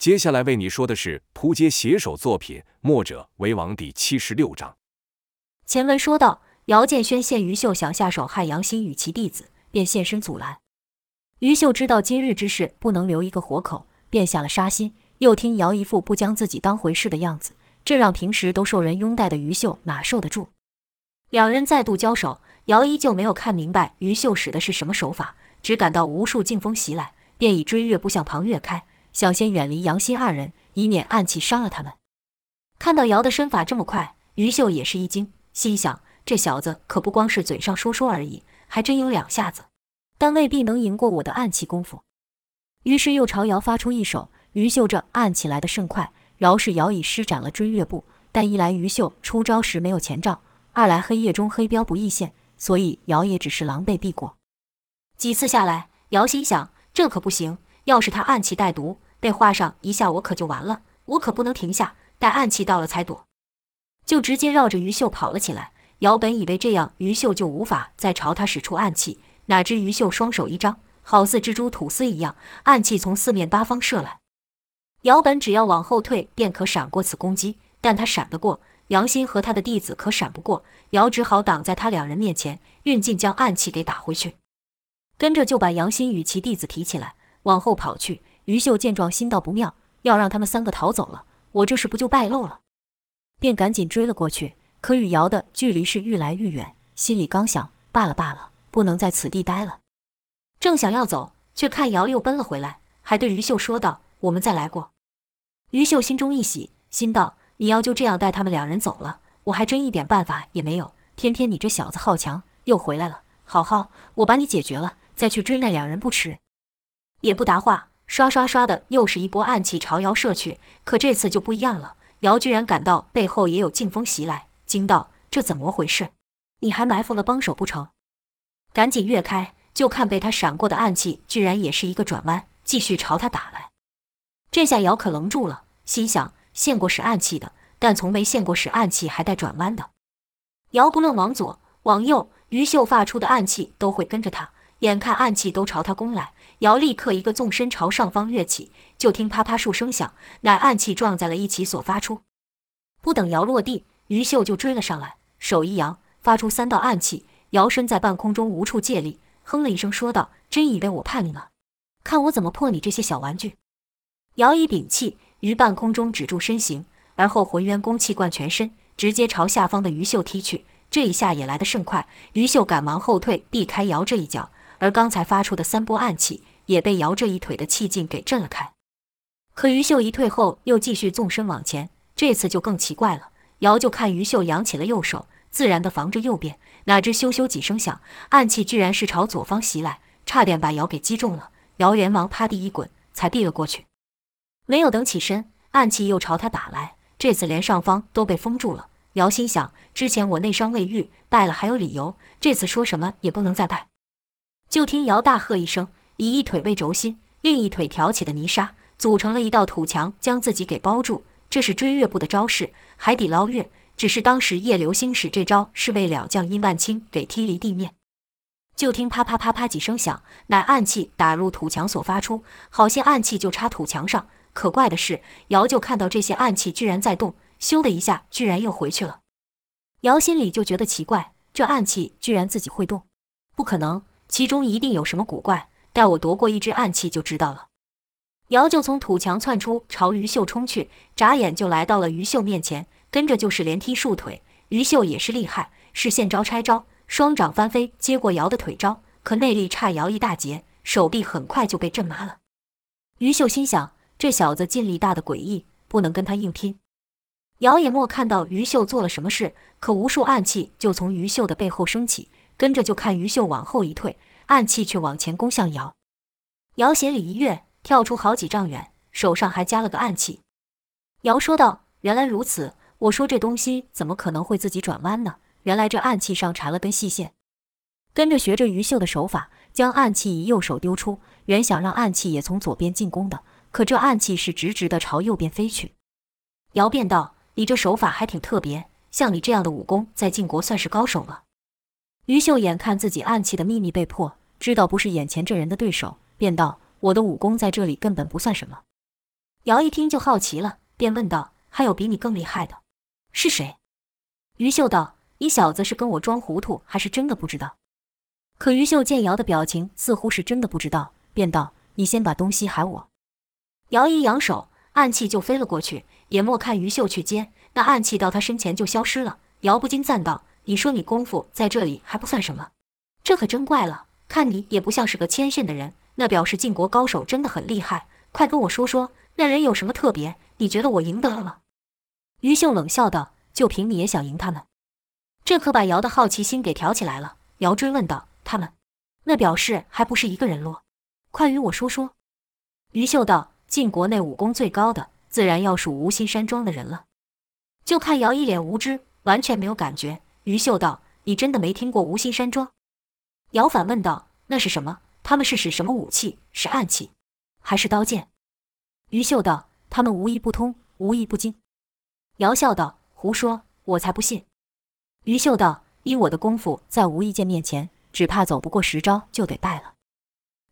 接下来为你说的是扑街写手作品《墨者为王》第七十六章。前文说到，姚建轩见于秀想下手害杨欣与其弟子，便现身阻拦。于秀知道今日之事不能留一个活口，便下了杀心。又听姚一副不将自己当回事的样子，这让平时都受人拥戴的于秀哪受得住？两人再度交手，姚依旧没有看明白于秀使的是什么手法，只感到无数劲风袭来，便以追月步向旁跃开，想先远离杨欣二人，以免暗器伤了他们。看到姚的身法这么快，于秀也是一惊。心想：这小子可不光是嘴上说说而已，还真有两下子，但未必能赢过我的暗器功夫。于是又朝姚发出一手。于秀这暗器来的甚快，饶是姚已施展了追月步，但一来于秀出招时没有前兆，二来黑夜中黑标不易现，所以姚也只是狼狈避过。几次下来，姚心想：这可不行，要是他暗器带毒，被划上一下，我可就完了，我可不能停下，待暗器到了才躲。就直接绕着于秀跑了起来。姚本以为这样于秀就无法再朝他使出暗器，哪知于秀双手一张，好似蜘蛛吐丝一样，暗器从四面八方射来。姚本只要往后退便可闪过此攻击，但他闪得过，杨欣和他的弟子可闪不过。姚只好挡在他两人面前，运劲将暗器给打回去，跟着就把杨欣与其弟子提起来往后跑去。于秀见状，心道不妙，要让他们三个逃走了，我这事不就败露了？便赶紧追了过去，可与瑶的距离是愈来愈远。心里刚想，罢了罢了，不能在此地待了。正想要走，却看瑶又奔了回来，还对于秀说道：“我们再来过。”于秀心中一喜，心道：“你要就这样带他们两人走了，我还真一点办法也没有。偏偏你这小子好强，又回来了。好好，我把你解决了，再去追那两人不迟。”也不答话，刷刷刷的又是一波暗器朝姚射去。可这次就不一样了。姚居然感到背后也有劲风袭来，惊道：“这怎么回事？你还埋伏了帮手不成？”赶紧跃开，就看被他闪过的暗器，居然也是一个转弯，继续朝他打来。这下姚可愣住了，心想：见过使暗器的，但从没见过使暗器还带转弯的。姚不论往左往右，于秀发出的暗器都会跟着他。眼看暗器都朝他攻来，姚立刻一个纵身朝上方跃起，就听啪啪数声响，乃暗器撞在了一起所发出。不等姚落地，于秀就追了上来，手一扬，发出三道暗器。姚身在半空中无处借力，哼了一声说道：“真以为我怕你了？看我怎么破你这些小玩具！”姚一屏气，于半空中止住身形，而后浑元功气贯全身，直接朝下方的于秀踢去。这一下也来得甚快，于秀赶忙后退，避开姚这一脚。而刚才发出的三波暗器也被姚这一腿的气劲给震了开。可于秀一退后，又继续纵身往前，这次就更奇怪了。姚就看于秀扬起了右手，自然地防着右边，哪知咻咻几声响，暗器居然是朝左方袭来，差点把姚给击中了。姚连忙趴地一滚，才避了过去。没有等起身，暗器又朝他打来，这次连上方都被封住了。姚心想：之前我内伤未愈，败了还有理由，这次说什么也不能再败。就听姚大喝一声，以一腿为轴心，另一腿挑起的泥沙，组成了一道土墙，将自己给包住。这是追月步的招式，海底捞月。只是当时叶流星使这招，是为了将殷万清给踢离地面。就听啪啪啪啪几声响，乃暗器打入土墙所发出，好些暗器就插土墙上。可怪的是，姚就看到这些暗器居然在动，咻的一下，居然又回去了。姚心里就觉得奇怪，这暗器居然自己会动，不可能。其中一定有什么古怪，待我夺过一支暗器就知道了。姚就从土墙窜出，朝于秀冲去，眨眼就来到了于秀面前，跟着就是连踢数腿。于秀也是厉害，是现招拆招，双掌翻飞接过姚的腿招，可内力差姚一大截，手臂很快就被震麻了。于秀心想，这小子劲力大的诡异，不能跟他硬拼。姚也莫看到于秀做了什么事，可无数暗器就从于秀的背后升起。跟着就看于秀往后一退，暗器却往前攻向姚。姚斜里一跃，跳出好几丈远，手上还加了个暗器。姚说道：“原来如此，我说这东西怎么可能会自己转弯呢？原来这暗器上缠了根细线。”跟着学着于秀的手法，将暗器以右手丢出，原想让暗器也从左边进攻的，可这暗器是直直的朝右边飞去。姚便道：“你这手法还挺特别，像你这样的武功，在晋国算是高手了。”于秀眼看自己暗器的秘密被破，知道不是眼前这人的对手，便道：“我的武功在这里根本不算什么。”姚一听就好奇了，便问道：“还有比你更厉害的？是谁？”于秀道：“你小子是跟我装糊涂，还是真的不知道？”可于秀见姚的表情似乎是真的不知道，便道：“你先把东西还我。”姚一扬手，暗器就飞了过去，也莫看于秀去接，那暗器到他身前就消失了。姚不禁赞道：“你说你功夫在这里还不算什么，这可真怪了。看你也不像是个谦逊的人，那表示晋国高手真的很厉害。快跟我说说，那人有什么特别？你觉得我赢得了吗？”于秀冷笑道：“就凭你也想赢他们？”这可把姚的好奇心给挑起来了。姚追问道：“他们，那表示还不是一个人啰？快与我说说。”于秀道。晋国内武功最高的，自然要数无心山庄的人了。就看姚一脸无知，完全没有感觉。于秀道：“你真的没听过无心山庄？”姚反问道：“那是什么？他们是使什么武器？是暗器，还是刀剑？”于秀道：“他们无一不通，无一不精。”姚笑道：“胡说，我才不信。”于秀道：“依我的功夫，在无意剑面前，只怕走不过十招就得败了。”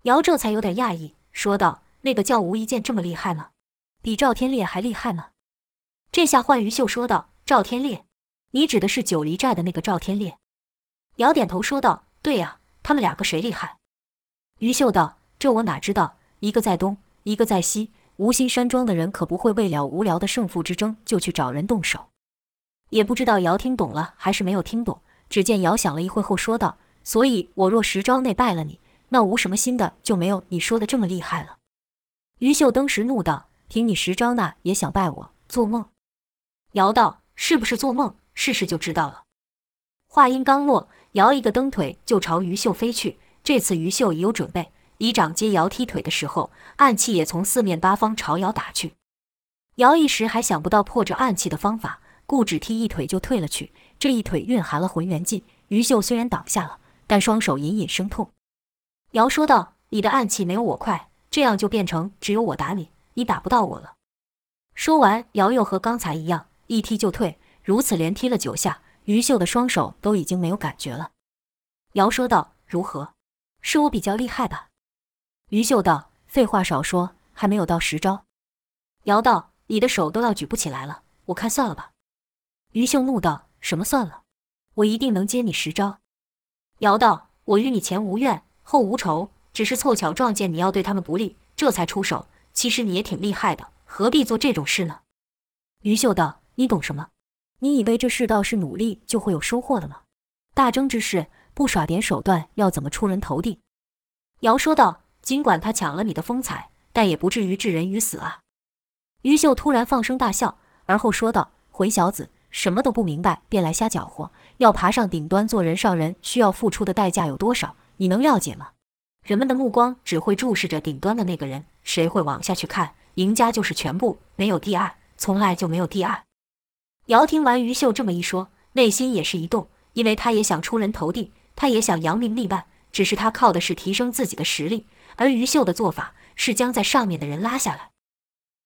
姚这才有点讶异，说道。那个叫无一剑这么厉害吗？比赵天烈还厉害吗？这下换于秀说道：“赵天烈，你指的是九黎寨的那个赵天烈？”姚点头说道：“对呀，他们两个谁厉害？”于秀道：“这我哪知道？一个在东，一个在西。无心山庄的人可不会为了无聊的胜负之争就去找人动手。”也不知道姚听懂了还是没有听懂。只见姚想了一会后说道：“所以我若十招内败了你，那无什么新的就没有你说的这么厉害了。”于秀登时怒道：“凭你十招，那也想败我？做梦！”姚道：“是不是做梦？试试就知道了。”话音刚落，姚一个蹬腿就朝于秀飞去。这次于秀已有准备，以掌接姚踢腿的时候，暗器也从四面八方朝姚打去。姚一时还想不到破这暗器的方法，故只踢一腿就退了去。这一腿蕴含了浑元劲，于秀虽然挡下了，但双手隐隐生痛。姚说道：“你的暗器没有我快。”这样就变成只有我打你，你打不到我了。说完，姚又和刚才一样，一踢就退，如此连踢了九下，于秀的双手都已经没有感觉了。姚说道：“如何？是我比较厉害吧？”于秀道：“废话少说，还没有到十招。”姚道：“你的手都要举不起来了，我看算了吧。”于秀怒道：“什么算了？我一定能接你十招。”姚道：“我与你前无怨，后无仇。”只是凑巧撞见你要对他们不利，这才出手。其实你也挺厉害的，何必做这种事呢？于秀道：“你懂什么？你以为这世道是努力就会有收获的吗？大争之事，不耍点手段，要怎么出人头地？”姚说道：“尽管他抢了你的风采，但也不至于置人于死啊。”于秀突然放声大笑，而后说道：“混小子，什么都不明白，便来瞎搅和。要爬上顶端做人上人，需要付出的代价有多少？你能了解吗？”人们的目光只会注视着顶端的那个人，谁会往下去看？赢家就是全部，没有第二，从来就没有第二。姚听完于秀这么一说，内心也是一动，因为他也想出人头地，他也想扬名立万，只是他靠的是提升自己的实力，而于秀的做法是将在上面的人拉下来。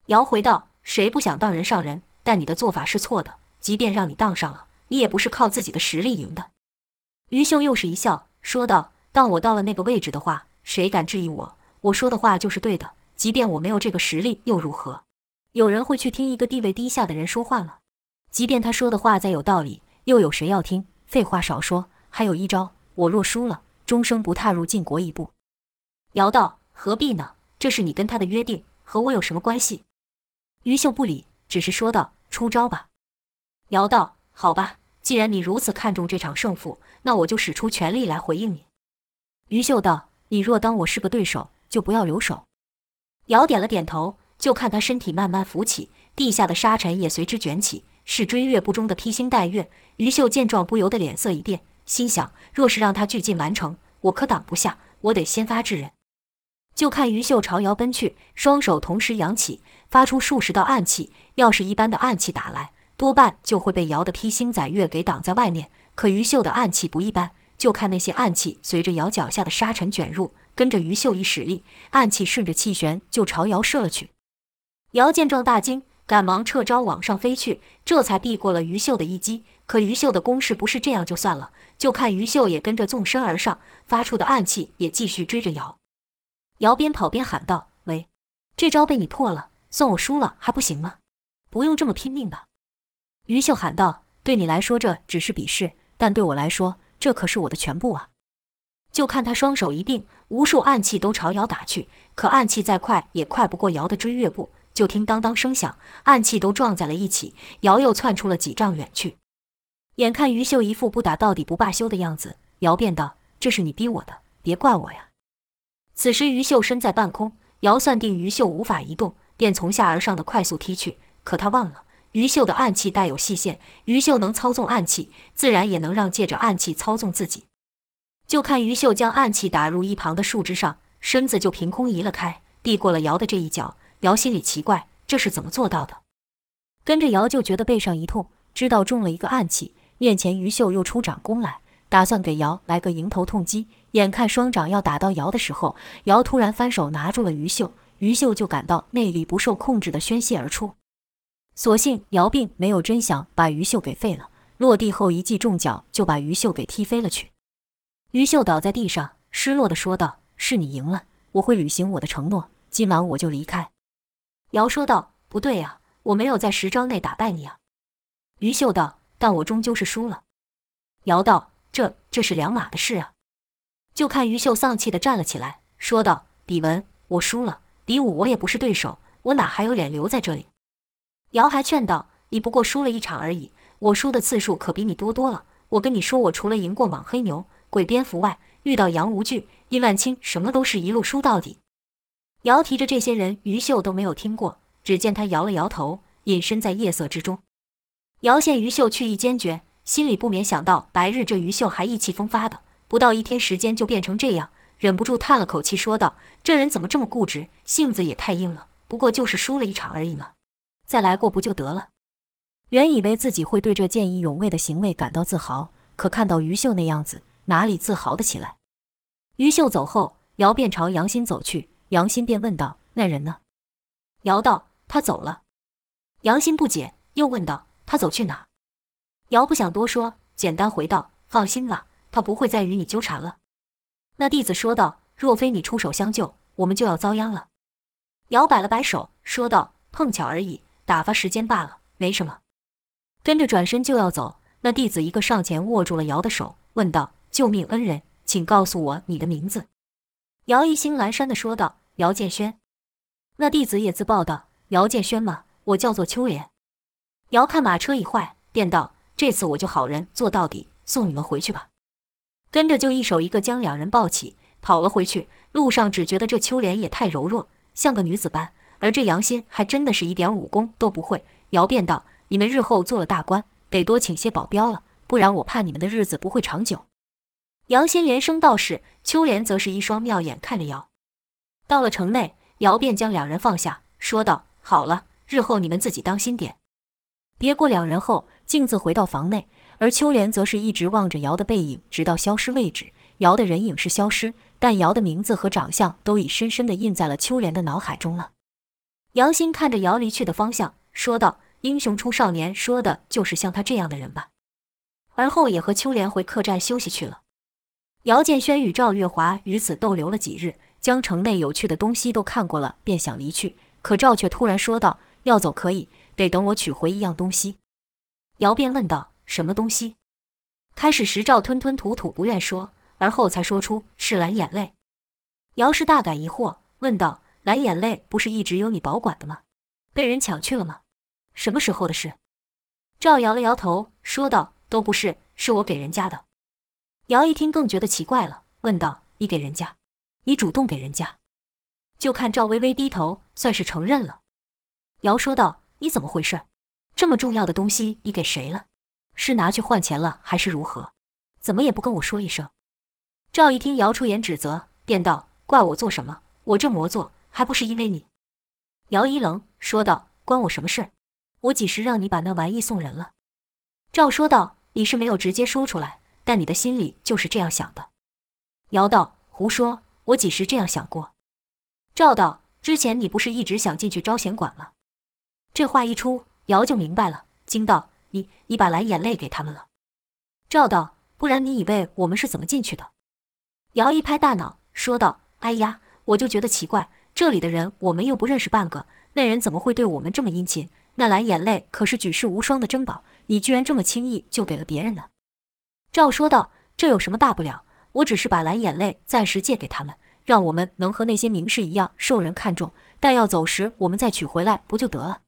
姚回道：“谁不想当人上人？但你的做法是错的，即便让你当上了，你也不是靠自己的实力赢的。”于秀又是一笑，说道：“当我到了那个位置的话。”谁敢质疑我？我说的话就是对的，即便我没有这个实力又如何？有人会去听一个地位低下的人说话吗？即便他说的话再有道理，又有谁要听？废话少说，还有一招，我若输了，终生不踏入晋国一步。姚道：何必呢？这是你跟他的约定，和我有什么关系？于秀不理，只是说道：出招吧。姚道：好吧，既然你如此看重这场胜负，那我就使出全力来回应你。于秀道。你若当我是个对手，就不要留手。姚点了点头，就看他身体慢慢浮起，地下的沙尘也随之卷起，是追月不中的披星戴月。于秀见状，不由得脸色一变，心想：若是让他俱进完成，我可挡不下，我得先发制人。就看于秀朝姚奔去，双手同时扬起，发出数十道暗器。要是一般的暗器打来，多半就会被姚的披星戴月给挡在外面。可于秀的暗器不一般。就看那些暗器随着姚脚下的沙尘卷入，跟着于秀一使力，暗器顺着气旋就朝姚射了去。姚见状大惊，赶忙撤招往上飞去，这才避过了于秀的一击。可于秀的攻势不是这样就算了，就看于秀也跟着纵身而上，发出的暗器也继续追着姚。姚边跑边喊道：“喂，这招被你破了，算我输了还不行吗？不用这么拼命吧？”于秀喊道：“对你来说这只是比试，但对我来说，这可是我的全部啊！”就看他双手一并，无数暗器都朝瑶打去，可暗器再快也快不过瑶的追月步。就听当当声响，暗器都撞在了一起，瑶又窜出了几丈远去。眼看于秀一副不打到底不罢休的样子，瑶便道：“这是你逼我的，别怪我呀。”此时于秀身在半空，瑶算定于秀无法移动，便从下而上的快速踢去。可他忘了，于秀的暗器带有细线，于秀能操纵暗器，自然也能让借着暗器操纵自己。就看于秀将暗器打入一旁的树枝上，身子就凭空移了开，避过了瑶的这一脚。瑶心里奇怪，这是怎么做到的？跟着瑶就觉得背上一痛，知道中了一个暗器。面前于秀又出掌攻来，打算给瑶来个迎头痛击。眼看双掌要打到瑶的时候，瑶突然翻手拿住了于秀，于秀就感到内力不受控制的宣泄而出。所幸瑶并没有真想把于秀给废了，落地后一记重脚就把于秀给踢飞了去。于秀倒在地上，失落的说道：“是你赢了，我会履行我的承诺，今晚我就离开。”瑶说道：“不对呀，我没有在十招内打败你啊。”于秀道：“但我终究是输了。”瑶道：“这这是两码的事啊。”就看于秀丧气的站了起来，说道：“比文，我输了，比武我也不是对手，我哪还有脸留在这里？”瑶还劝道：“你不过输了一场而已，我输的次数可比你多多了。我跟你说，我除了赢过莽黑牛、鬼蝙蝠外，遇到杨无惧、殷万清，什么都是一路输到底。”瑶提着这些人，于秀都没有听过。只见他摇了摇头，隐身在夜色之中。瑶见于秀去意坚决，心里不免想到：白日这于秀还意气风发的，不到一天时间就变成这样，忍不住叹了口气，说道：“这人怎么这么固执，性子也太硬了。不过就是输了一场而已嘛，再来过不就得了？”原以为自己会对这见义勇为的行为感到自豪，可看到于秀那样子，哪里自豪得起来？于秀走后，瑶便朝杨欣走去。杨欣便问道：“那人呢？”瑶道：“他走了。”杨欣不解，又问道：“他走去哪？”瑶不想多说，简单回道：“放心吧，他不会再与你纠缠了。”那弟子说道：“若非你出手相救，我们就要遭殃了。”瑶摆了摆手，说道：“碰巧而已，打发时间罢了，没什么。”跟着转身就要走，那弟子一个上前握住了瑶的手，问道：“救命恩人，请告诉我你的名字。”瑶意兴阑珊地说道。姚建轩，那弟子也自报道：“姚建轩吗？我叫做秋莲。”瑶看马车已坏，便道：“这次我就好人做到底，送你们回去吧。”跟着就一手一个将两人抱起，跑了回去。路上只觉得这秋莲也太柔弱，像个女子般，而这杨欣还真的是一点武功都不会。姚便道：“你们日后做了大官，得多请些保镖了，不然我怕你们的日子不会长久。”杨欣连声道是，秋莲则是一双妙眼看着姚。到了城内，姚便将两人放下，说道：“好了，日后你们自己当心点。”别过两人后，径自回到房内，而秋莲则是一直望着姚的背影，直到消失为止。姚的人影是消失，但姚的名字和长相都已深深地印在了秋莲的脑海中了。杨新看着姚离去的方向，说道：“英雄出少年，说的就是像他这样的人吧？”而后也和秋莲回客栈休息去了。姚建轩与赵月华于此逗留了几日。将城内有趣的东西都看过了，便想离去。可赵却突然说道：“要走可以，得等我取回一样东西。”瑶便问道：“什么东西？”开始时赵吞吞吐吐不愿说，而后才说出是蓝眼泪。瑶是大感疑惑，问道：“蓝眼泪不是一直由你保管的吗？被人抢去了吗？什么时候的事？”赵摇了摇头，说道：“都不是，是我给人家的。”瑶一听更觉得奇怪了，问道：“你给人家？”你主动给人家，就看赵微微低头，算是承认了。瑶说道：“你怎么回事？这么重要的东西，你给谁了？是拿去换钱了，还是如何？怎么也不跟我说一声？”赵一听瑶出言指责，便道：“怪我做什么？我这么做，还不是因为你？”姚一愣，说道：“关我什么事？我几时让你把那玩意送人了？”赵说道：“你是没有直接说出来，但你的心里就是这样想的。”瑶道：“胡说。”我几时这样想过？赵道，之前你不是一直想进去招贤馆吗？这话一出，瑶就明白了，惊道：“你你把蓝眼泪给他们了？”赵道，不然你以为我们是怎么进去的？瑶一拍大脑，说道：“哎呀，我就觉得奇怪，这里的人我们又不认识半个，那人怎么会对我们这么殷勤？那蓝眼泪可是举世无双的珍宝，你居然这么轻易就给了别人呢？”赵说道：“这有什么大不了？我只是把蓝眼泪暂时借给他们，让我们能和那些名士一样受人看重，但要走时我们再取回来不就得了？”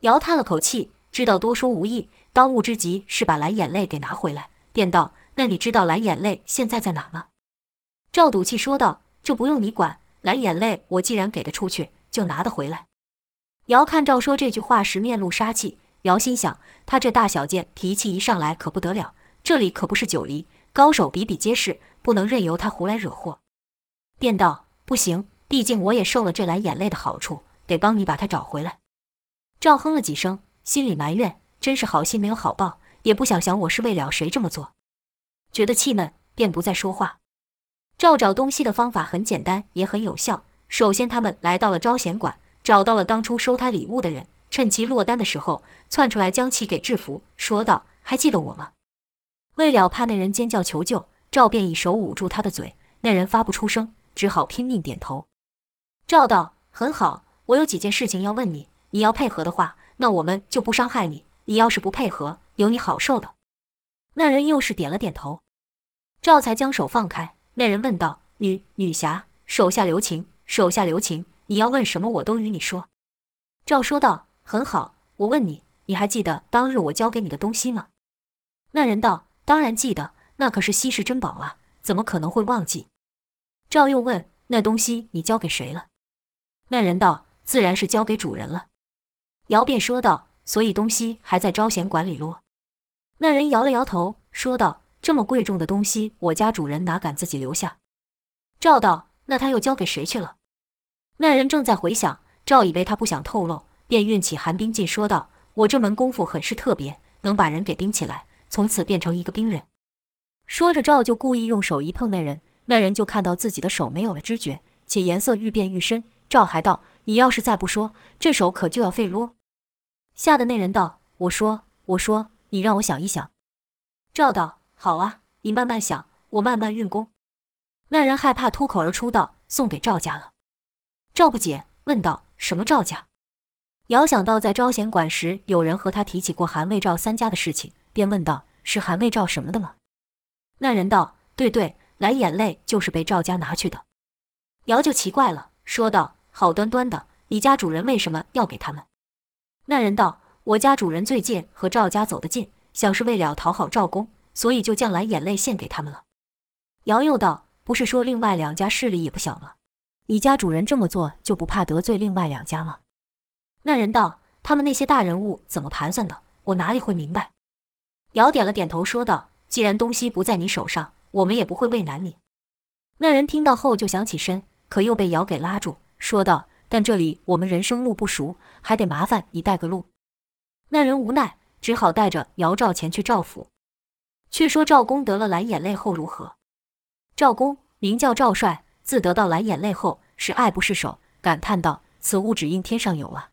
姚叹了口气，知道多说无益，当务之急是把蓝眼泪给拿回来，便道：“那你知道蓝眼泪现在在哪吗？”赵赌气说道：“这不用你管，蓝眼泪我既然给得出去，就拿得回来。”姚看赵说这句话时面露杀气，姚心想：他这大小剑脾气一上来可不得了。这里可不是九黎，高手比比皆是，不能任由他胡来惹祸。便道：“不行，毕竟我也受了这蓝眼泪的好处，得帮你把他找回来。”赵哼了几声，心里埋怨：“真是好心没有好报，也不想想我是为了谁这么做。”觉得气闷，便不再说话。赵找东西的方法很简单，也很有效。首先，他们来到了招贤馆，找到了当初收他礼物的人，趁其落单的时候窜出来，将其给制服，说道：“还记得我吗？”为了怕那人尖叫求救，赵便以手捂住他的嘴，那人发不出声，只好拼命点头。赵道：“很好，我有几件事情要问你，你要配合的话，那我们就不伤害你；你要是不配合，有你好受的。”那人又是点了点头，赵才将手放开。那人问道：“女女侠，手下留情，手下留情，你要问什么，我都与你说。”赵说道：“很好，我问你，你还记得当日我交给你的东西吗？”那人道。当然记得，那可是稀世珍宝啊，怎么可能会忘记？赵又问：“那东西你交给谁了？”那人道：“自然是交给主人了。”姚便说道：“所以东西还在招贤馆里咯。”那人摇了摇头，说道：“这么贵重的东西，我家主人哪敢自己留下？”赵道：“那他又交给谁去了？”那人正在回想，赵以为他不想透露，便运起寒冰劲，说道：“我这门功夫很是特别，能把人给冰起来。”从此变成一个冰人。说着，赵就故意用手一碰那人，那人就看到自己的手没有了知觉，且颜色愈变愈深。赵还道：“你要是再不说，这手可就要废啰。”吓得那人道：“我说，我说，你让我想一想。”赵道：“好啊，你慢慢想，我慢慢运功。”那人害怕，脱口而出道：“送给赵家了。”赵不解，问道：“什么赵家？”遥想到在招贤馆时，有人和他提起过韩魏赵三家的事情。便问道：“是韩魏赵什么的吗？”那人道：“对对，蓝眼泪就是被赵家拿去的。”姚就奇怪了，说道：“好端端的，你家主人为什么要给他们？”那人道：“我家主人最近和赵家走得近，想是为了讨好赵公，所以就将蓝眼泪献给他们了。”姚又道：“不是说另外两家势力也不小吗？你家主人这么做就不怕得罪另外两家吗？”那人道：“他们那些大人物怎么盘算的，我哪里会明白？”姚点了点头，说道：“既然东西不在你手上，我们也不会为难你。”那人听到后就想起身，可又被姚给拉住，说道：“但这里我们人生路不熟，还得麻烦你带个路。”那人无奈，只好带着姚赵前去赵府。却说赵公得了蓝眼泪后如何？赵公名叫赵帅，自得到蓝眼泪后是爱不释手，感叹道：“此物只应天上有啊，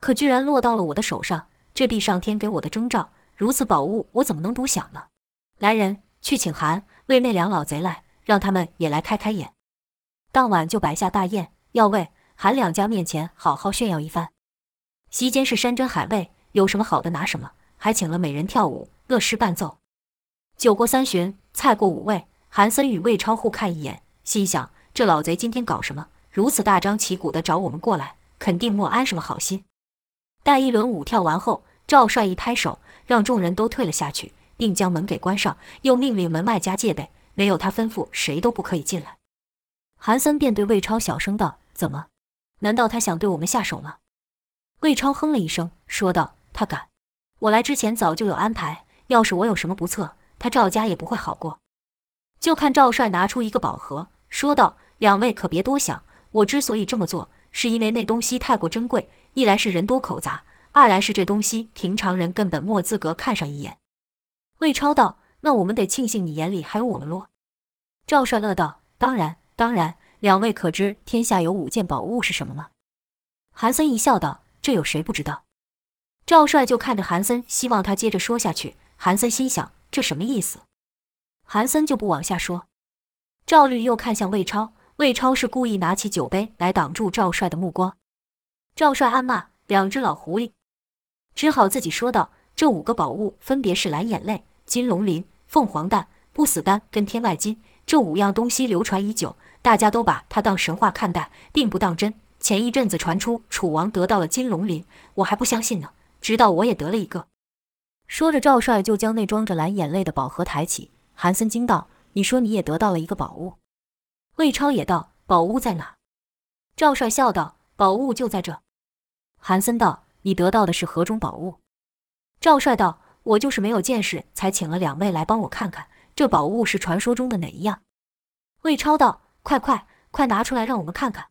可居然落到了我的手上，这必上天给我的征兆。”如此宝物，我怎么能独享呢？来人，去请韩为那两老贼来，让他们也来开开眼。当晚就摆下大宴，要为韩两家面前好好炫耀一番。席间是山珍海味，有什么好的拿什么，还请了美人跳舞，乐师伴奏。酒过三巡，菜过五味，韩森与魏超互看一眼，心想：这老贼今天搞什么？如此大张旗鼓地找我们过来，肯定莫安什么好心。待一轮舞跳完后，赵帅一拍手，让众人都退了下去，并将门给关上，又命令门外加戒备，没有他吩咐，谁都不可以进来。韩森便对魏超小声道：“怎么？难道他想对我们下手吗？”魏超哼了一声，说道：“他敢！我来之前早就有安排，要是我有什么不测，他赵家也不会好过。”就看赵帅拿出一个宝盒，说道：“两位可别多想，我之所以这么做，是因为那东西太过珍贵，一来是人多口杂。”二来是这东西，平常人根本没资格看上一眼。魏超道：“那我们得庆幸你眼里还有我们喽。”赵帅乐道：“当然，当然。两位可知天下有五件宝物是什么吗？”韩森一笑道：“这有谁不知道？”赵帅就看着韩森，希望他接着说下去。韩森心想：这什么意思？韩森就不往下说。赵律又看向魏超，魏超是故意拿起酒杯来挡住赵帅的目光。赵帅暗骂两只老狐狸，只好自己说道：“这五个宝物分别是蓝眼泪、金龙鳞、凤凰蛋、不死丹跟天外金。这五样东西流传已久，大家都把它当神话看待，并不当真。前一阵子传出楚王得到了金龙鳞，我还不相信呢，直到我也得了一个。”说着，赵帅就将那装着蓝眼泪的宝盒抬起。韩森惊道：“你说你也得到了一个宝物？”魏超也道：“宝物在哪？”赵帅笑道：“宝物就在这。”韩森道：“你得到的是何种宝物？”赵帅道：“我就是没有见识，才请了两位来帮我看看，这宝物是传说中的哪一样？”魏超道：“快快快拿出来，让我们看看。”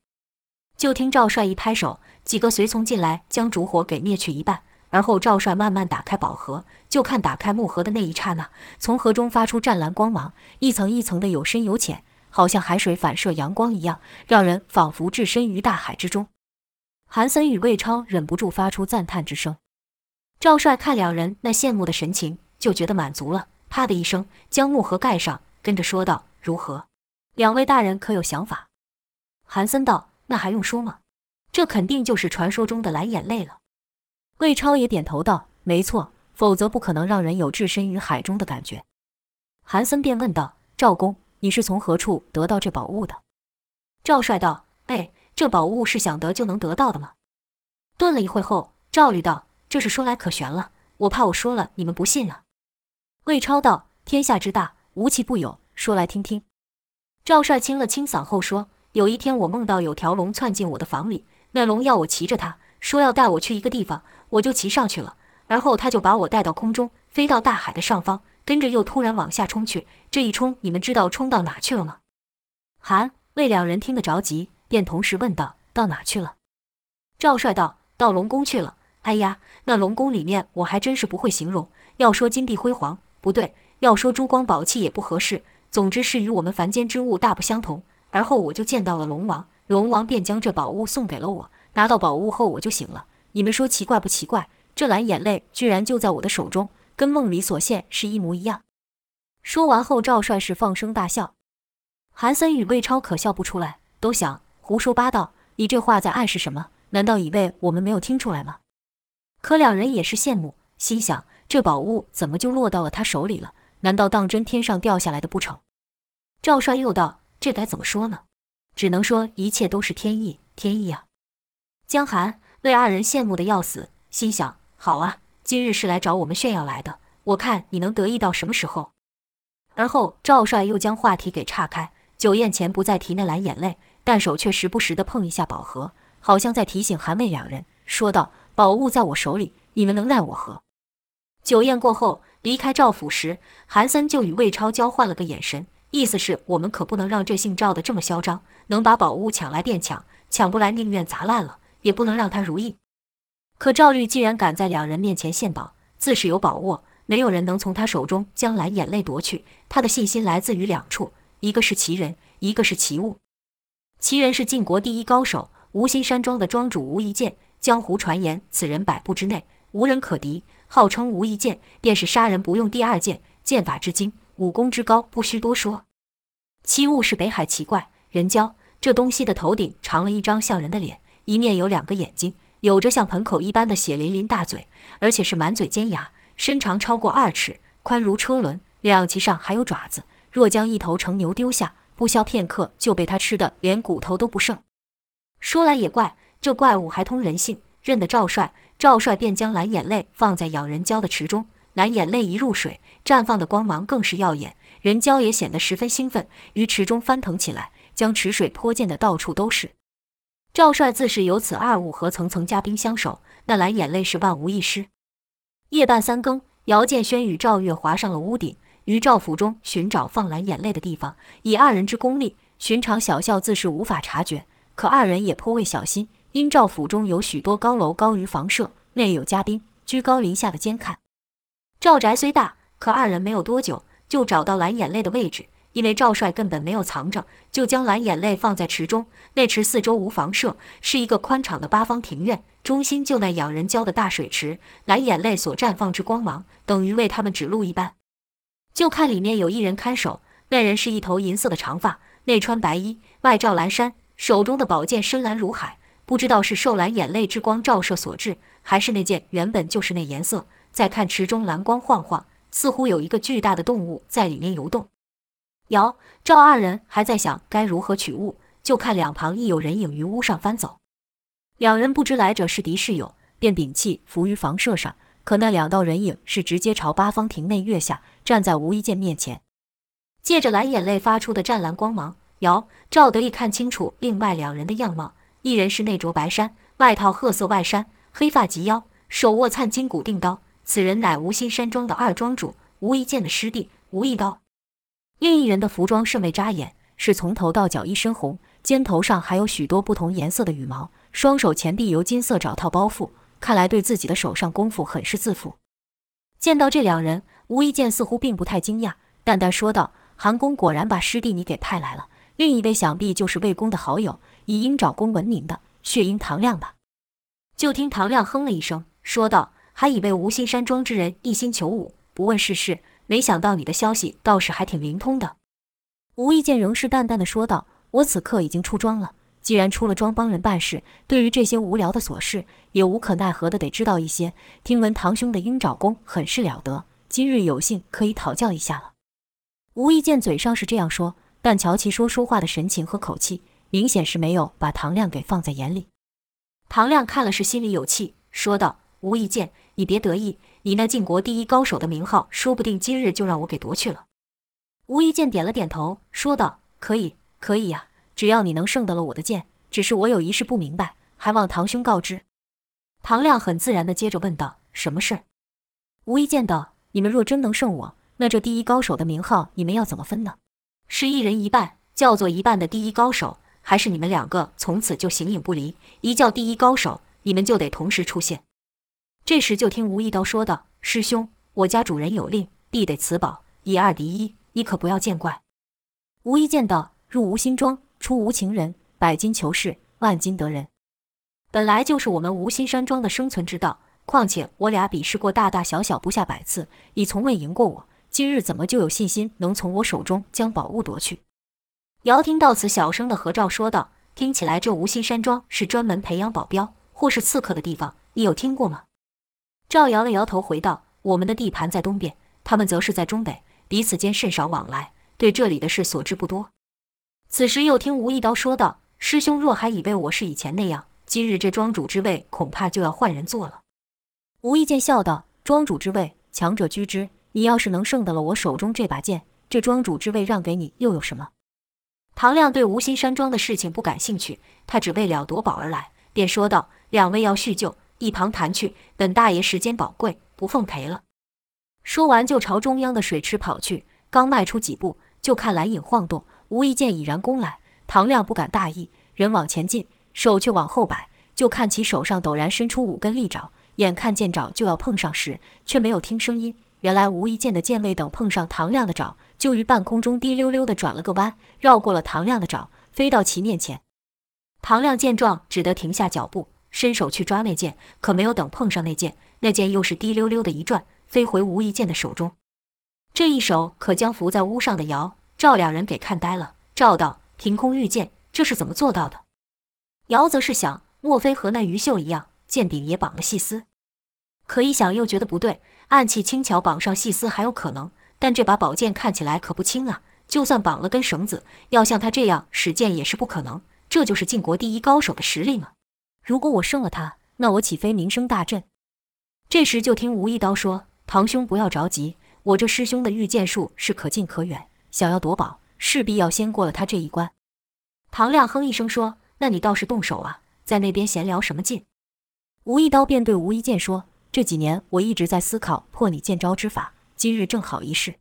就听赵帅一拍手，几个随从进来，将烛火给灭去一半。而后赵帅慢慢打开宝盒，就看打开木盒的那一刹那，从盒中发出湛蓝光芒，一层一层的有深有浅，好像海水反射阳光一样，让人仿佛置身于大海之中。韩森与魏超忍不住发出赞叹之声。赵帅看两人那羡慕的神情，就觉得满足了，啪的一声将木盒盖上，跟着说道：“如何？两位大人可有想法？”韩森道：“那还用说吗？这肯定就是传说中的蓝眼泪了。”魏超也点头道：“没错，否则不可能让人有置身于海中的感觉。”韩森便问道：“赵公，你是从何处得到这宝物的？”赵帅道：“哎，这宝物是想得就能得到的吗？”顿了一会后，赵律道：“这是说来可玄了，我怕我说了你们不信啊。”魏超道：“天下之大，无奇不有，说来听听。”赵帅清了清嗓后说：“有一天我梦到有条龙窜进我的房里，那龙要我骑着它，说要带我去一个地方。”我就骑上去了，而后他就把我带到空中，飞到大海的上方，跟着又突然往下冲去。这一冲，你们知道冲到哪去了吗？韩魏两人听得着急，便同时问道：“到哪去了？”赵帅道：“到龙宫去了。”哎呀，那龙宫里面我还真是不会形容。要说金碧辉煌，不对；要说珠光宝气也不合适。总之是与我们凡间之物大不相同。而后我就见到了龙王，龙王便将这宝物送给了我。拿到宝物后，我就醒了。你们说奇怪不奇怪？这蓝眼泪居然就在我的手中，跟梦里所现是一模一样。说完后，赵帅是放声大笑。韩森与魏超可笑不出来，都想胡说八道。你这话在暗示什么？难道以为我们没有听出来吗？可两人也是羡慕，心想这宝物怎么就落到了他手里了？难道当真天上掉下来的不成？赵帅又道：“这该怎么说呢？只能说一切都是天意，天意啊！”江寒。魏二人羡慕得要死，心想：好啊，今日是来找我们炫耀来的，我看你能得意到什么时候。而后赵帅又将话题给岔开，酒宴前不再提那蓝眼泪，但手却时不时地碰一下宝盒，好像在提醒韩魏两人，说道：“宝物在我手里，你们能奈我何？”酒宴过后，离开赵府时，韩森就与魏超交换了个眼神，意思是我们可不能让这姓赵的这么嚣张，能把宝物抢来便抢，抢不来宁愿砸烂了。也不能让他如意。可赵律既然敢在两人面前献宝，自是有宝握，没有人能从他手中将蓝眼泪夺去。他的信心来自于两处，一个是奇人，一个是奇物。奇人是晋国第一高手，无心山庄的庄主无一剑。江湖传言此人百步之内无人可敌，号称无一剑，便是杀人不用第二剑，剑法之精，武功之高，不需多说。七物是北海奇怪人蛟，这东西的头顶长了一张像人的脸。一面有两个眼睛，有着像盆口一般的血淋淋大嘴，而且是满嘴尖牙，身长超过二尺，宽如车轮，两鳍上还有爪子。若将一头成牛丢下，不消片刻就被它吃得连骨头都不剩。说来也怪，这怪物还通人性，认得赵帅，赵帅便将蓝眼泪放在养人蛟的池中。蓝眼泪一入水，绽放的光芒更是耀眼，人蛟也显得十分兴奋，于池中翻腾起来，将池水泼溅得到处都是。赵帅自是有此二物和层层嘉宾相守，那蓝眼泪是万无一失。夜半三更，姚建轩与赵月滑上了屋顶，于赵府中寻找放蓝眼泪的地方。以二人之功力，寻常小校自是无法察觉。可二人也颇为小心，因赵府中有许多高楼高于房舍，内有嘉宾居高临下的监看。赵宅虽大，可二人没有多久就找到蓝眼泪的位置。因为赵帅根本没有藏着，就将蓝眼泪放在池中。那池四周无房舍，是一个宽敞的八方庭院，中心就那养人蛟的大水池。蓝眼泪所绽放之光芒，等于为他们指路一般。就看里面有一人看守，那人是一头银色的长发，内穿白衣，外罩蓝衫，手中的宝剑深蓝如海，不知道是受蓝眼泪之光照射所致，还是那件原本就是那颜色。再看池中蓝光晃晃，似乎有一个巨大的动物在里面游动。姚、赵二人还在想该如何取物，就看两旁亦有人影于屋上翻走。两人不知来者是敌是友，便屏气伏于房舍上。可那两道人影是直接朝八方亭内跃下，站在吴一剑面前。借着蓝眼泪发出的湛蓝光芒，姚、赵得以看清楚另外两人的样貌。一人是内着白衫，外套褐色外衫，黑发及腰，手握灿金古锭刀。此人乃无心山庄的二庄主吴一剑的师弟吴一刀。另一人的服装甚为扎眼，是从头到脚一身红，肩头上还有许多不同颜色的羽毛，双手前臂由金色爪套包覆。看来对自己的手上功夫很是自负。见到这两人，吴一剑似乎并不太惊讶，淡淡说道：“韩公果然把师弟你给派来了。另一位想必就是魏公的好友，以鹰爪功闻名的血鹰唐亮吧？”就听唐亮哼了一声，说道：“还以为无心山庄之人一心求武，不问世事，没想到你的消息倒是还挺灵通的。”吴一剑仍是淡淡的说道：“我此刻已经出庄了。”既然出了庄帮人办事，对于这些无聊的琐事，也无可奈何的得知道一些。听闻堂兄的鹰爪功很是了得，今日有幸可以讨教一下了。吴一剑嘴上是这样说，但瞧其说说话的神情和口气，明显是没有把唐亮给放在眼里。唐亮看了是心里有气，说道：“吴一剑，你别得意，你那晋国第一高手的名号，说不定今日就让我给夺去了。”吴一剑点了点头，说道：“可以，可以呀。”只要你能胜得了我的剑，只是我有一事不明白，还望堂兄告知。唐亮很自然地接着问道：“什么事儿？”吴一剑道：“你们若真能胜我，那这第一高手的名号，你们要怎么分呢？是一人一半，叫做一半的第一高手，还是你们两个从此就形影不离，一叫第一高手，你们就得同时出现？”这时就听吴一刀说道：“师兄，我家主人有令，必得此宝，以二敌一，你可不要见怪。”吴一见道：“入无心庄。”出无情人，百金求事，万金得人，本来就是我们无心山庄的生存之道。况且我俩比试过大大小小不下百次，你从未赢过我，今日怎么就有信心能从我手中将宝物夺去？姚听到此，小声的和赵说道：“听起来这无心山庄是专门培养保镖或是刺客的地方，你有听过吗？”赵摇了摇头，回道：“我们的地盘在东边，他们则是在中北，彼此间甚少往来，对这里的事所知不多。”此时又听吴一刀说道：“师兄若还以为我是以前那样，今日这庄主之位恐怕就要换人做了。”吴一剑笑道：“庄主之位，强者居之。你要是能胜得了我手中这把剑，这庄主之位让给你又有什么？”唐亮对无心山庄的事情不感兴趣，他只为了夺宝而来，便说道：“两位要叙旧，一旁谈去。本大爷时间宝贵，不奉陪了。”说完就朝中央的水池跑去，刚迈出几步，就看蓝影晃动。吴一剑已然攻来，唐亮不敢大意，人往前进，手却往后摆，就看其手上陡然伸出五根利爪，眼看见爪就要碰上时，却没有听声音。原来无意间的剑未等碰上唐亮的爪，就于半空中滴溜溜的转了个弯，绕过了唐亮的爪，飞到其面前。唐亮见状，只得停下脚步，伸手去抓那剑，可没有等碰上那剑，那剑又是滴溜溜的一转，飞回无意间的手中。这一手可将伏在屋上的姚。赵两人给看呆了。赵道：“凭空御剑，这是怎么做到的？”姚则是想：莫非和那于秀一样，剑柄也绑了细丝？可一想又觉得不对，暗器轻巧绑上细丝还有可能，但这把宝剑看起来可不轻啊！就算绑了根绳子，要像他这样使剑也是不可能。这就是晋国第一高手的实力吗？如果我胜了他，那我岂非名声大振？这时就听吴一刀说：“堂兄不要着急，我这师兄的御剑术是可近可远。”想要夺宝，势必要先过了他这一关。唐亮哼一声说：“那你倒是动手啊，在那边闲聊什么劲？”吴一刀便对吴一剑说：“这几年我一直在思考破你剑招之法，今日正好一试。”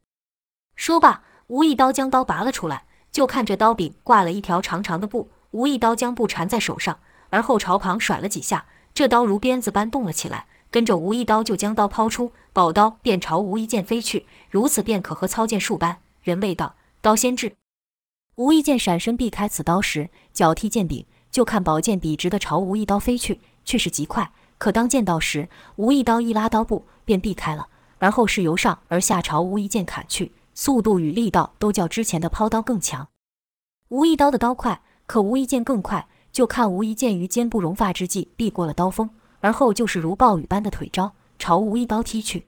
说罢，吴一刀将刀拔了出来，就看这刀柄挂了一条长长的布。吴一刀将布缠在手上，而后朝旁甩了几下，这刀如鞭子般动了起来。跟着吴一刀就将刀抛出，宝刀便朝吴一剑飞去，如此便可和操剑术般。人未到，刀先至。吴一剑闪身避开此刀时，脚踢剑柄，就看宝剑笔直的朝吴一刀飞去，却是极快。可当剑到时，吴一刀一拉刀布，便避开了，而后是由上而下朝吴一剑砍去，速度与力道都较之前的抛刀更强。吴一刀的刀快，可吴一剑更快，就看吴一剑于肩不容发之际避过了刀锋，而后就是如暴雨般的腿招朝吴一刀踢去。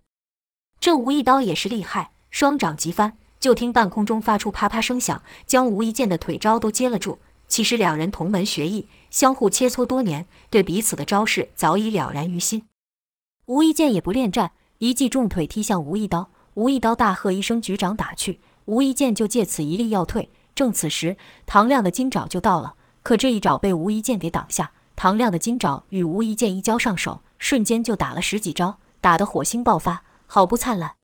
这吴一刀也是厉害，双掌急翻，就听半空中发出啪啪声响，将吴一剑的腿招都接了住。其实两人同门学艺，相互切磋多年，对彼此的招式早已了然于心。吴一剑也不恋战，一记重腿踢向吴一刀，吴一刀大喝一声，局长打去，吴一剑就借此一力要退。正此时，唐亮的金爪就到了。可这一爪被吴一剑给挡下，唐亮的金爪与吴一剑一交上手，瞬间就打了十几招，打得火星爆发，好不灿烂。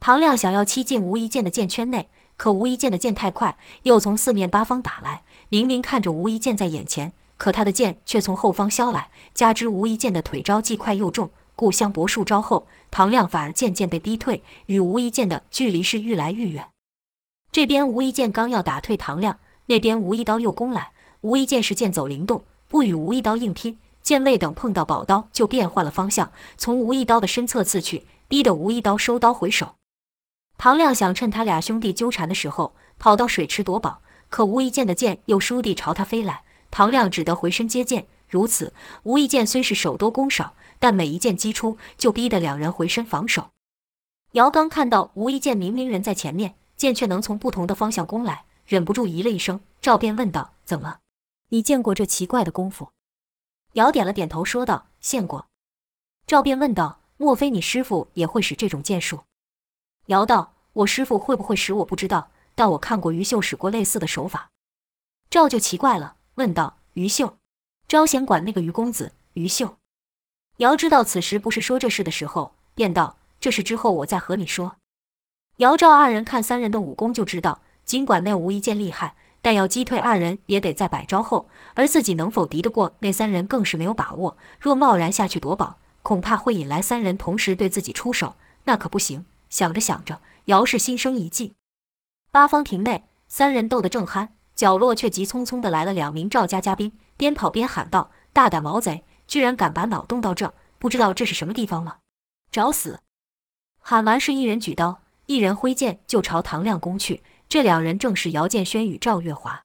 唐亮想要欺进吴一剑的剑圈内，可吴一剑的剑太快，又从四面八方打来。明明看着吴一剑在眼前，可他的剑却从后方削来，加之吴一剑的腿招既快又重，故相搏数招后，唐亮反而渐渐被逼退，与吴一剑的距离是愈来愈远。这边吴一剑刚要打退唐亮，那边吴一刀又攻来。吴一剑是剑走灵动，不与吴一刀硬拼，剑未等碰到宝刀，就变换了方向，从吴一刀的身侧刺去，逼得吴一刀收刀回手。唐亮想趁他俩兄弟纠缠的时候，跑到水池夺宝，可吴一剑的剑又倏地朝他飞来，唐亮只得回身接剑。如此，吴一剑虽是手多攻少，但每一剑击出，就逼得两人回身防守。姚刚看到吴一剑明明人在前面，剑却能从不同的方向攻来，忍不住咦了一声。赵便问道：“怎么？”你见过这奇怪的功夫？姚点了点头，说道：“见过。”赵便问道：“莫非你师傅也会使这种剑术？”姚道：“我师傅会不会使我不知道，但我看过于秀使过类似的手法。”赵就奇怪了，问道：“于秀？招贤馆那个于公子？于秀？”姚知道此时不是说这事的时候，便道：“这事之后我再和你说。”姚赵二人看三人的武功就知道，尽管那吴一剑厉害。但要击退二人，也得在百招后，而自己能否敌得过那三人，更是没有把握。若贸然下去夺宝，恐怕会引来三人同时对自己出手，那可不行。想着想着，姚氏心生一计。八方亭内，三人斗得正酣，角落却急匆匆地来了两名赵家嘉宾，边跑边喊道：“大胆毛贼，居然敢把脑洞到这，不知道这是什么地方了？找死！”喊完，是一人举刀，一人挥剑，就朝唐亮攻去。这两人正是姚建轩与赵月华。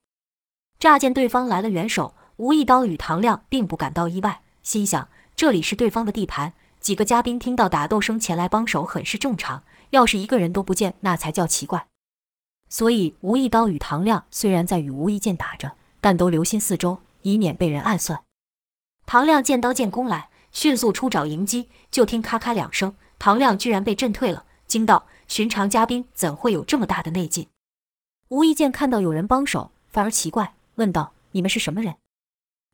乍见对方来了援手，吴一刀与唐亮并不感到意外，心想这里是对方的地盘，几个嘉宾听到打斗声前来帮手很是正常。要是一个人都不见，那才叫奇怪。所以吴一刀与唐亮虽然在与吴一剑打着，但都留心四周，以免被人暗算。唐亮见刀剑攻来，迅速出爪迎击，就听咔咔两声，唐亮居然被震退了，惊道：寻常家兵怎会有这么大的内劲？吴一剑看到有人帮手，反而奇怪，问道：“你们是什么人？”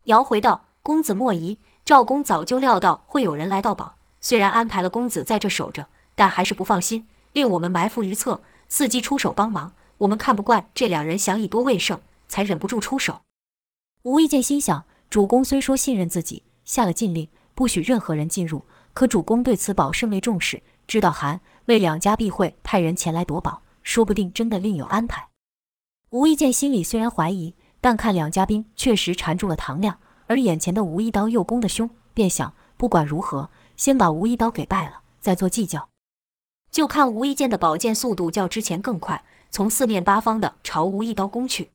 姚回道：“公子莫疑，赵公早就料到会有人来盗宝，虽然安排了公子在这守着，但还是不放心，令我们埋伏于侧，伺机出手帮忙。我们看不惯这两人想以多为胜，才忍不住出手。”吴一剑心想：主公虽说信任自己，下了禁令，不许任何人进入，可主公对此宝甚为重视，知道韩魏两家必会派人前来夺宝，说不定真的另有安排。吴一剑心里虽然怀疑，但看两家兵确实缠住了唐亮，而眼前的吴一刀又攻得凶，便想不管如何，先把吴一刀给败了，再做计较。就看吴一剑的宝剑速度较之前更快，从四面八方的朝吴一刀攻去。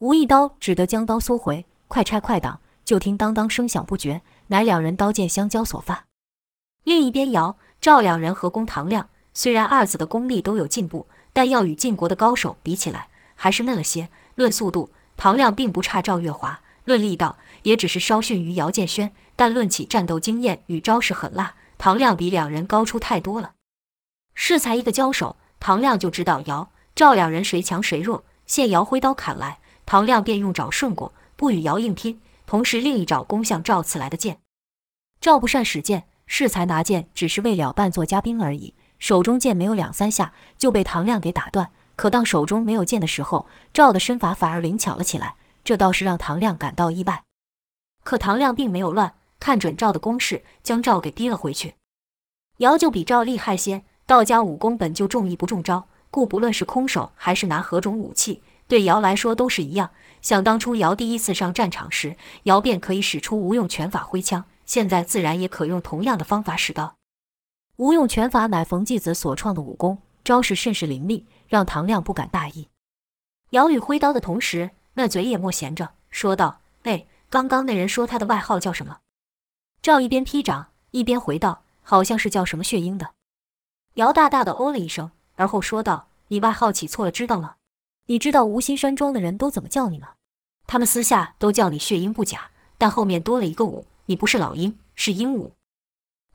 吴一刀只得将刀缩回，快拆快挡。就听当当声响不绝，乃两人刀剑相交所发。另一边，姚赵两人合攻唐亮，虽然二子的功力都有进步，但要与晋国的高手比起来，还是嫩了些。论速度，唐亮并不差赵月华；论力道，也只是稍逊于姚建轩。但论起战斗经验与招式狠辣，唐亮比两人高出太多了。适才一个交手，唐亮就知道姚赵两人谁强谁弱。见姚挥刀砍来，唐亮便用爪顺过，不与姚硬拼，同时另一爪攻向赵刺来的剑。赵不善使剑，适才拿剑只是为了扮作嘉宾而已，手中剑没有两三下就被唐亮给打断。可当手中没有剑的时候，赵的身法反而灵巧了起来，这倒是让唐亮感到意外。可唐亮并没有乱，看准赵的攻势，将赵给逼了回去。姚就比赵厉害些，道家武功本就重义不重招，故不论是空手还是拿何种武器，对姚来说都是一样。想当初姚第一次上战场时，姚便可以使出无用拳法挥枪，现在自然也可用同样的方法使刀。无用拳法乃冯继子所创的武功，招式甚是凌厉。让唐亮不敢大意。姚与挥刀的同时，那嘴也莫闲着，说道：“哎，刚刚那人说他的外号叫什么？赵一边劈掌一边回道：“好像是叫什么血鹰的。”姚大大的哦了一声，而后说道：“你外号起错了，知道吗？你知道无心山庄的人都怎么叫你吗？他们私下都叫你血鹰不假，但后面多了一个武，你不是老鹰，是鹦鹉。”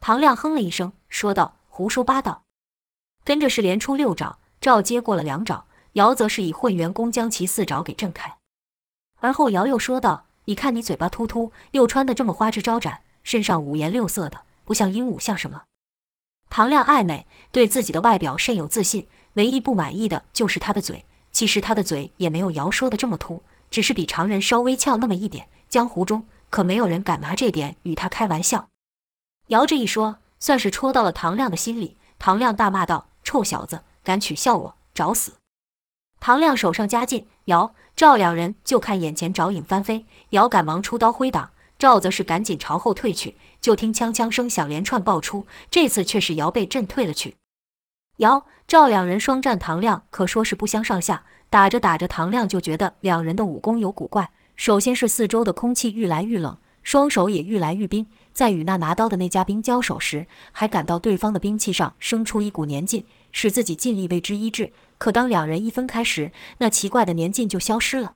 唐亮哼了一声，说道：“胡说八道。”跟着是连出六掌，赵接过了两掌，姚则是以混元功将其四爪给震开。而后姚又说道：“你看你嘴巴突突，又穿得这么花枝招展，身上五颜六色的，不像鹦鹉，像什么？”唐亮爱美，对自己的外表甚有自信，唯一不满意的就是他的嘴。其实他的嘴也没有姚说的这么凸，只是比常人稍微翘那么一点。江湖中可没有人敢拿这点与他开玩笑。姚这一说，算是戳到了唐亮的心里。唐亮大骂道：“臭小子，敢取笑我，找死！”唐亮手上加劲，姚、赵两人就看眼前爪影翻飞，姚赶忙出刀挥挡，赵则是赶紧朝后退去。就听枪枪声响连串爆出，这次却是姚被震退了去。姚、赵两人双战唐亮，可说是不相上下。打着打着，唐亮就觉得两人的武功有古怪。首先是四周的空气愈来愈冷，双手也愈来愈冰。在与那拿刀的那家兵交手时，还感到对方的兵器上生出一股粘劲，使自己尽力为之医治。可当两人一分开时，那奇怪的粘劲就消失了。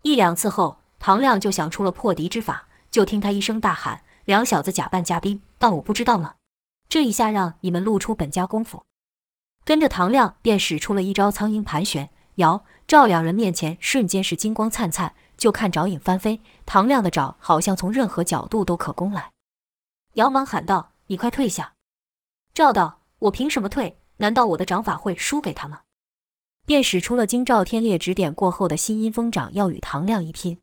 一两次后，唐亮就想出了破敌之法，就听他一声大喊：“两小子假扮嘉宾，当我不知道吗？这一下让你们露出本家功夫。”跟着唐亮便使出了一招苍鹰盘旋，姚、赵两人面前瞬间是金光灿灿。就看爪影翻飞，唐亮的爪好像从任何角度都可攻来。姚忙喊道：“你快退下！”赵道：“我凭什么退？难道我的掌法会输给他吗？”便使出了经赵天烈指点过后的新阴风掌，要与唐亮一拼。